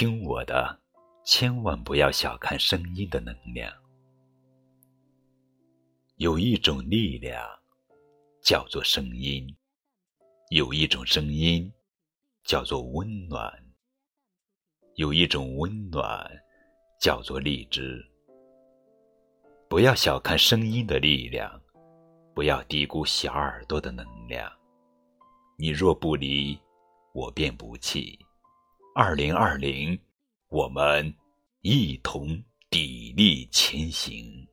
听我的，千万不要小看声音的能量。有一种力量，叫做声音；有一种声音，叫做温暖；有一种温暖，叫做荔枝。不要小看声音的力量，不要低估小耳朵的能量。你若不离，我便不弃。二零二零，我们一同砥砺前行。